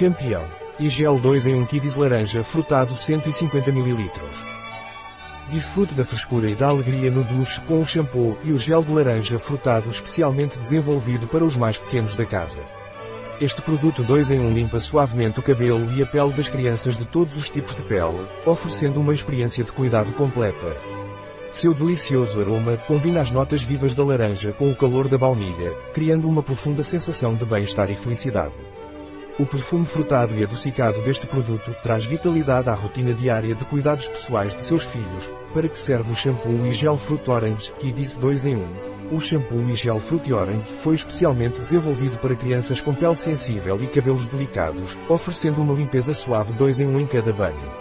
Campeão. E gel 2 em 1 Kidis laranja frutado 150 ml. Desfrute da frescura e da alegria no duche com o shampoo e o gel de laranja frutado especialmente desenvolvido para os mais pequenos da casa. Este produto 2 em 1 limpa suavemente o cabelo e a pele das crianças de todos os tipos de pele, oferecendo uma experiência de cuidado completa. Seu delicioso aroma combina as notas vivas da laranja com o calor da baunilha, criando uma profunda sensação de bem-estar e felicidade. O perfume frutado e adocicado deste produto traz vitalidade à rotina diária de cuidados pessoais de seus filhos, para que serve o shampoo e gel Fruit Orange Kiddies 2 em 1. O shampoo e gel Fruit Orange foi especialmente desenvolvido para crianças com pele sensível e cabelos delicados, oferecendo uma limpeza suave 2 em 1 em cada banho.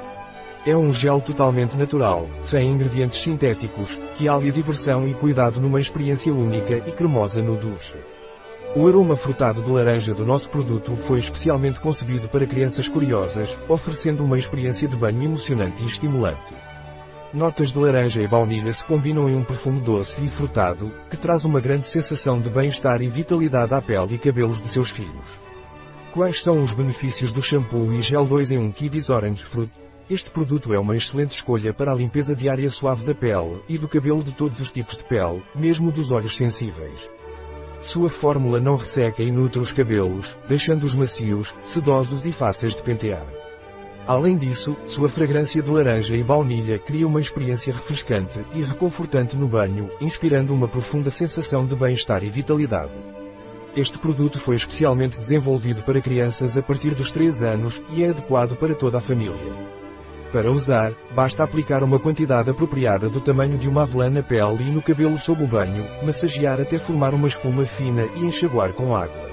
É um gel totalmente natural, sem ingredientes sintéticos, que alia diversão e cuidado numa experiência única e cremosa no duche. O aroma frutado de laranja do nosso produto foi especialmente concebido para crianças curiosas, oferecendo uma experiência de banho emocionante e estimulante. Notas de laranja e baunilha se combinam em um perfume doce e frutado, que traz uma grande sensação de bem-estar e vitalidade à pele e cabelos de seus filhos. Quais são os benefícios do shampoo e gel 2 em 1 Kiddies Orange Fruit? Este produto é uma excelente escolha para a limpeza diária suave da pele e do cabelo de todos os tipos de pele, mesmo dos olhos sensíveis. Sua fórmula não resseca e nutre os cabelos, deixando-os macios, sedosos e fáceis de pentear. Além disso, sua fragrância de laranja e baunilha cria uma experiência refrescante e reconfortante no banho, inspirando uma profunda sensação de bem-estar e vitalidade. Este produto foi especialmente desenvolvido para crianças a partir dos 3 anos e é adequado para toda a família. Para usar, basta aplicar uma quantidade apropriada do tamanho de uma avelã na pele e no cabelo sob o banho, massagear até formar uma espuma fina e enxaguar com água.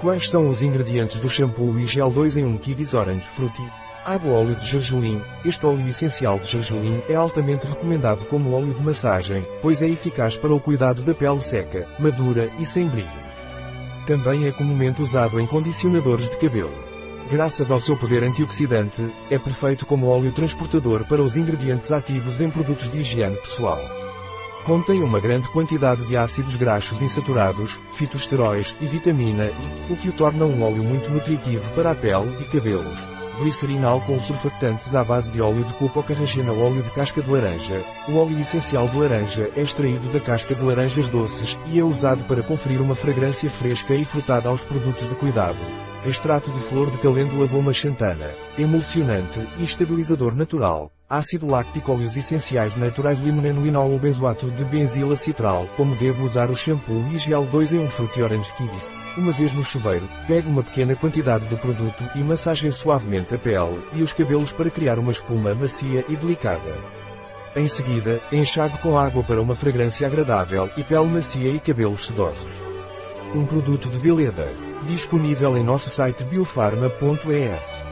Quais são os ingredientes do shampoo e gel 2 em 1 Kiddies Orange Fruity? Água óleo de gergelim. Este óleo essencial de gergelim é altamente recomendado como óleo de massagem, pois é eficaz para o cuidado da pele seca, madura e sem brilho. Também é comumente usado em condicionadores de cabelo. Graças ao seu poder antioxidante, é perfeito como óleo transportador para os ingredientes ativos em produtos de higiene pessoal. Contém uma grande quantidade de ácidos graxos insaturados, fitosteróis e vitamina E, o que o torna um óleo muito nutritivo para a pele e cabelos. Glicerinal com surfactantes à base de óleo de coco carragena óleo de casca de laranja. O óleo essencial de laranja é extraído da casca de laranjas doces e é usado para conferir uma fragrância fresca e frutada aos produtos de cuidado extrato de flor de calêndula goma xantana, emulsionante e estabilizador natural, ácido láctico óleos essenciais naturais limoneno ou benzoato de benzila citral, como devo usar o shampoo e gel 2 em 1 Fruity Orange Kids. Uma vez no chuveiro, pegue uma pequena quantidade do produto e massageie suavemente a pele e os cabelos para criar uma espuma macia e delicada. Em seguida, enxague com água para uma fragrância agradável e pele macia e cabelos sedosos. Um produto de Veleda. Disponível em nosso site biofarma.es.